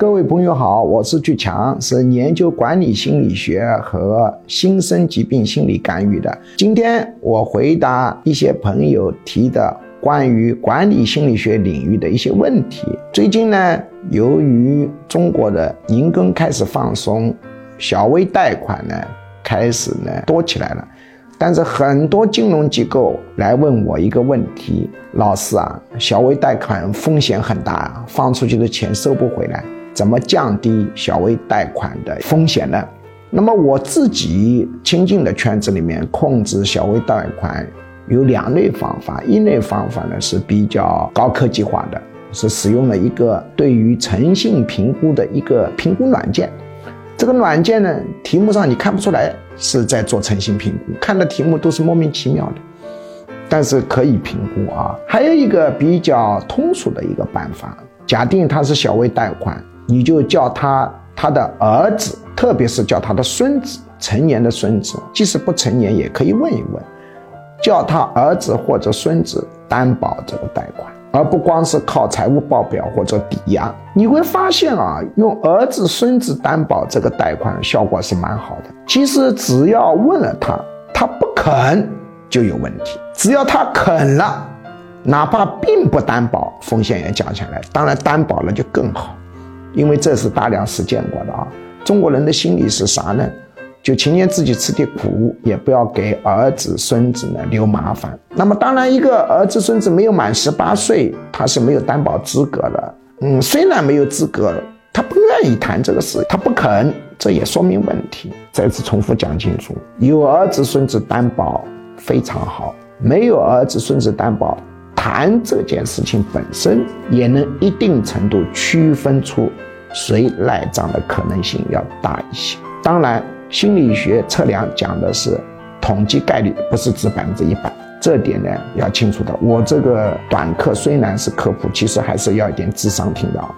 各位朋友好，我是巨强，是研究管理心理学和新生疾病心理干预的。今天我回答一些朋友提的关于管理心理学领域的一些问题。最近呢，由于中国的银根开始放松，小微贷款呢开始呢多起来了。但是很多金融机构来问我一个问题：老师啊，小微贷款风险很大，放出去的钱收不回来，怎么降低小微贷款的风险呢？那么我自己亲近的圈子里面控制小微贷款有两类方法，一类方法呢是比较高科技化的，是使用了一个对于诚信评估的一个评估软件。这个软件呢，题目上你看不出来是在做诚信评估，看的题目都是莫名其妙的，但是可以评估啊。还有一个比较通俗的一个办法，假定它是小微贷款，你就叫他他的儿子，特别是叫他的孙子，成年的孙子，即使不成年也可以问一问，叫他儿子或者孙子担保这个贷款。而不光是靠财务报表或者抵押，你会发现啊，用儿子、孙子担保这个贷款效果是蛮好的。其实只要问了他，他不肯就有问题；只要他肯了，哪怕并不担保，风险也降下来。当然担保了就更好，因为这是大量实践过的啊。中国人的心理是啥呢？就情愿自己吃点苦，也不要给儿子孙子呢留麻烦。那么，当然，一个儿子孙子没有满十八岁，他是没有担保资格的。嗯，虽然没有资格，他不愿意谈这个事，他不肯，这也说明问题。再次重复讲清楚：有儿子孙子担保非常好，没有儿子孙子担保，谈这件事情本身也能一定程度区分出谁赖账的可能性要大一些。当然。心理学测量讲的是统计概率，不是指百分之一百，这点呢要清楚的。我这个短课虽然是科普，其实还是要一点智商听的啊。